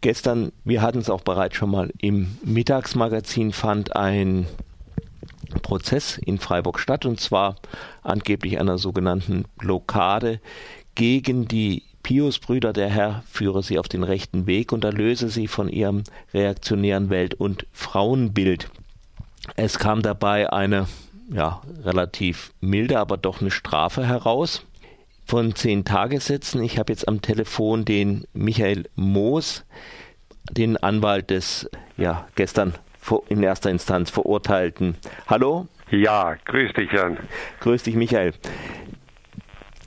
gestern, wir hatten es auch bereits schon mal im Mittagsmagazin, fand ein Prozess in Freiburg statt und zwar angeblich einer sogenannten Blockade gegen die Pius-Brüder. Der Herr führe sie auf den rechten Weg und erlöse sie von ihrem reaktionären Welt- und Frauenbild. Es kam dabei eine ja, relativ milde, aber doch eine Strafe heraus von zehn Tagessätzen. Ich habe jetzt am Telefon den Michael Moos, den Anwalt des ja gestern in erster Instanz verurteilten. Hallo? Ja, grüß dich, Jan. Grüß dich, Michael.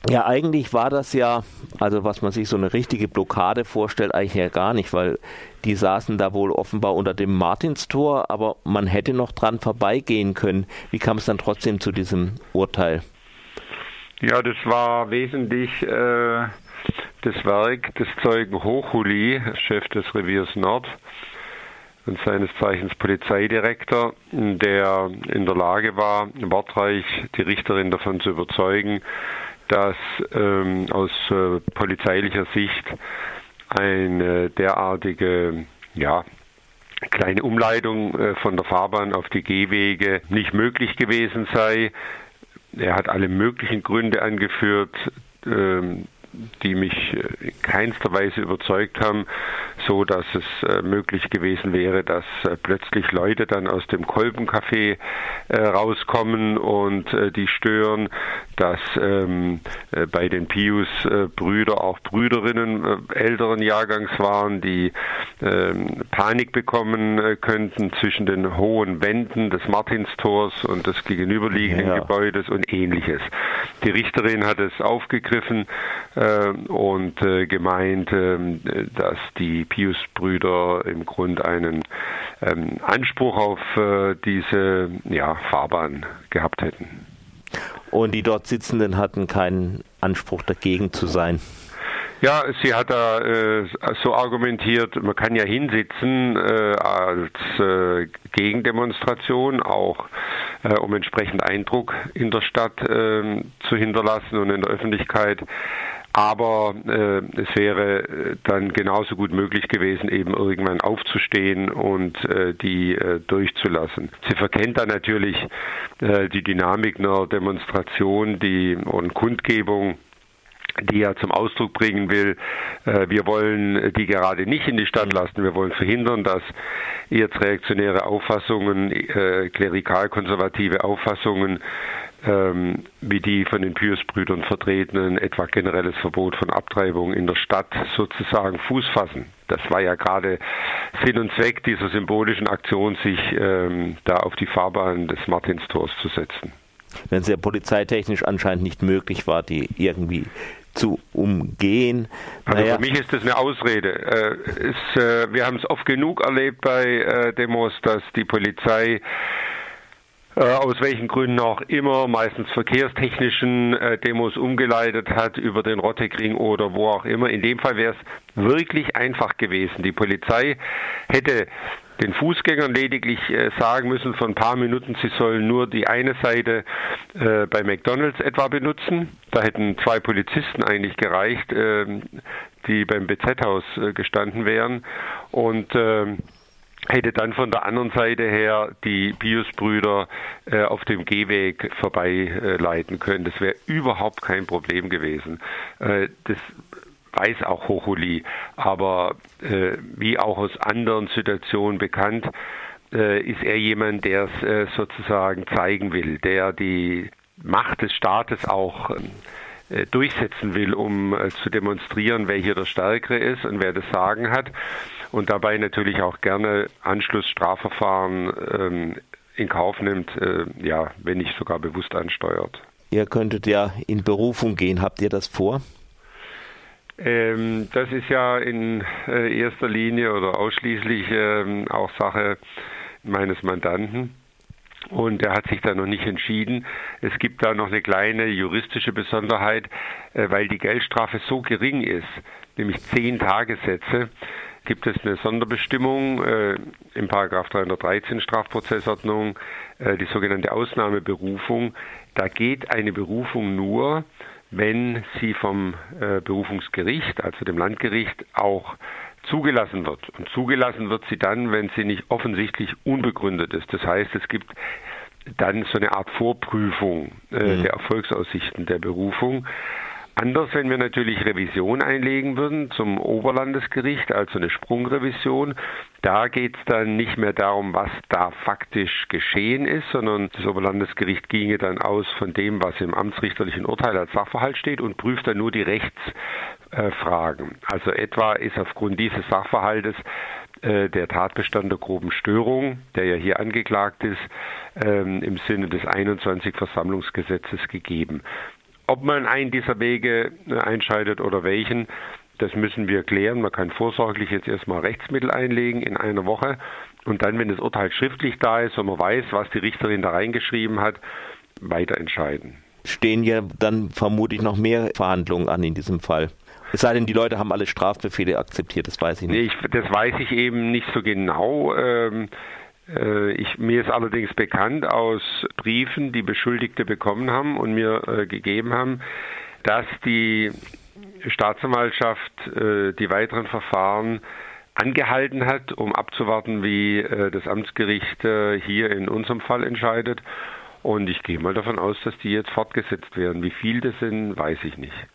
Ja, eigentlich war das ja, also was man sich so eine richtige Blockade vorstellt, eigentlich ja gar nicht, weil die saßen da wohl offenbar unter dem Martinstor, aber man hätte noch dran vorbeigehen können. Wie kam es dann trotzdem zu diesem Urteil? Ja, das war wesentlich äh, das Werk des Zeugen Hochhuli, Chef des Reviers Nord und seines Zeichens Polizeidirektor, der in der Lage war, wortreich die Richterin davon zu überzeugen, dass ähm, aus äh, polizeilicher Sicht eine derartige ja, kleine Umleitung äh, von der Fahrbahn auf die Gehwege nicht möglich gewesen sei. Er hat alle möglichen Gründe angeführt, ähm, die mich in keinster Weise überzeugt haben, so dass es äh, möglich gewesen wäre, dass äh, plötzlich Leute dann aus dem Kolbencafé äh, rauskommen und die stören, dass ähm, äh, bei den Pius äh, Brüder auch Brüderinnen älteren Jahrgangs waren, die ähm, Panik bekommen könnten zwischen den hohen Wänden des Martinstors und des gegenüberliegenden ja. Gebäudes und ähnliches. Die Richterin hat es aufgegriffen und gemeint, ähm, dass die Pius-Brüder im Grunde einen ähm, Anspruch auf äh, diese ja, Fahrbahn gehabt hätten. Und die dort Sitzenden hatten keinen Anspruch dagegen zu sein. Ja, sie hat da äh, so argumentiert, man kann ja hinsitzen äh, als äh, Gegendemonstration, auch äh, um entsprechend Eindruck in der Stadt ähm, zu hinterlassen und in der Öffentlichkeit. Aber äh, es wäre äh, dann genauso gut möglich gewesen, eben irgendwann aufzustehen und äh, die äh, durchzulassen. Sie verkennt dann natürlich äh, die Dynamik einer Demonstration, die und Kundgebung die er zum Ausdruck bringen will, äh, wir wollen die gerade nicht in die Stadt lassen, wir wollen verhindern, dass jetzt reaktionäre Auffassungen, äh, klerikal-konservative Auffassungen ähm, wie die von den Pius-Brüdern vertretenen, etwa generelles Verbot von Abtreibung in der Stadt sozusagen Fuß fassen. Das war ja gerade Sinn und Zweck dieser symbolischen Aktion, sich ähm, da auf die Fahrbahn des Martinstors zu setzen. Wenn es ja polizeitechnisch anscheinend nicht möglich war, die irgendwie zu umgehen. Also naja. für mich ist das eine Ausrede. Äh, ist, äh, wir haben es oft genug erlebt bei äh, Demos, dass die Polizei aus welchen Gründen auch immer, meistens verkehrstechnischen äh, Demos umgeleitet hat über den Rottekring oder wo auch immer. In dem Fall wäre es wirklich einfach gewesen. Die Polizei hätte den Fußgängern lediglich äh, sagen müssen, vor ein paar Minuten, sie sollen nur die eine Seite äh, bei McDonalds etwa benutzen. Da hätten zwei Polizisten eigentlich gereicht, äh, die beim BZ-Haus äh, gestanden wären. Und ähm, hätte dann von der anderen Seite her die Pius-Brüder äh, auf dem Gehweg vorbeileiten äh, können. Das wäre überhaupt kein Problem gewesen. Äh, das weiß auch Hochuli, aber äh, wie auch aus anderen Situationen bekannt, äh, ist er jemand, der es äh, sozusagen zeigen will, der die Macht des Staates auch äh, durchsetzen will, um äh, zu demonstrieren, wer hier der Stärkere ist und wer das Sagen hat und dabei natürlich auch gerne Anschlussstrafverfahren ähm, in Kauf nimmt, äh, ja, wenn nicht sogar bewusst ansteuert. Ihr könntet ja in Berufung gehen. Habt ihr das vor? Ähm, das ist ja in äh, erster Linie oder ausschließlich ähm, auch Sache meines Mandanten. Und er hat sich da noch nicht entschieden. Es gibt da noch eine kleine juristische Besonderheit, äh, weil die Geldstrafe so gering ist, nämlich zehn Tagessätze, gibt es eine Sonderbestimmung äh, im Paragraph 313 Strafprozessordnung, äh, die sogenannte Ausnahmeberufung. Da geht eine Berufung nur, wenn sie vom äh, Berufungsgericht, also dem Landgericht, auch zugelassen wird. Und zugelassen wird sie dann, wenn sie nicht offensichtlich unbegründet ist. Das heißt, es gibt dann so eine Art Vorprüfung äh, mhm. der Erfolgsaussichten der Berufung. Anders, wenn wir natürlich Revision einlegen würden zum Oberlandesgericht, also eine Sprungrevision. Da geht es dann nicht mehr darum, was da faktisch geschehen ist, sondern das Oberlandesgericht ginge dann aus von dem, was im amtsrichterlichen Urteil als Sachverhalt steht und prüft dann nur die Rechtsfragen. Also etwa ist aufgrund dieses Sachverhaltes äh, der Tatbestand der groben Störung, der ja hier angeklagt ist, ähm, im Sinne des 21 Versammlungsgesetzes gegeben. Ob man einen dieser Wege äh, einscheidet oder welchen, das müssen wir klären. Man kann vorsorglich jetzt erstmal Rechtsmittel einlegen in einer Woche und dann, wenn das Urteil schriftlich da ist und man weiß, was die Richterin da reingeschrieben hat, weiter entscheiden. Stehen ja dann vermutlich noch mehr Verhandlungen an in diesem Fall. Es sei denn, die Leute haben alle Strafbefehle akzeptiert, das weiß ich nicht. Nee, ich, das weiß ich eben nicht so genau. Ähm, äh, ich, mir ist allerdings bekannt aus Briefen, die Beschuldigte bekommen haben und mir äh, gegeben haben, dass die Staatsanwaltschaft äh, die weiteren Verfahren angehalten hat, um abzuwarten, wie äh, das Amtsgericht äh, hier in unserem Fall entscheidet. Und ich gehe mal davon aus, dass die jetzt fortgesetzt werden. Wie viel das sind, weiß ich nicht.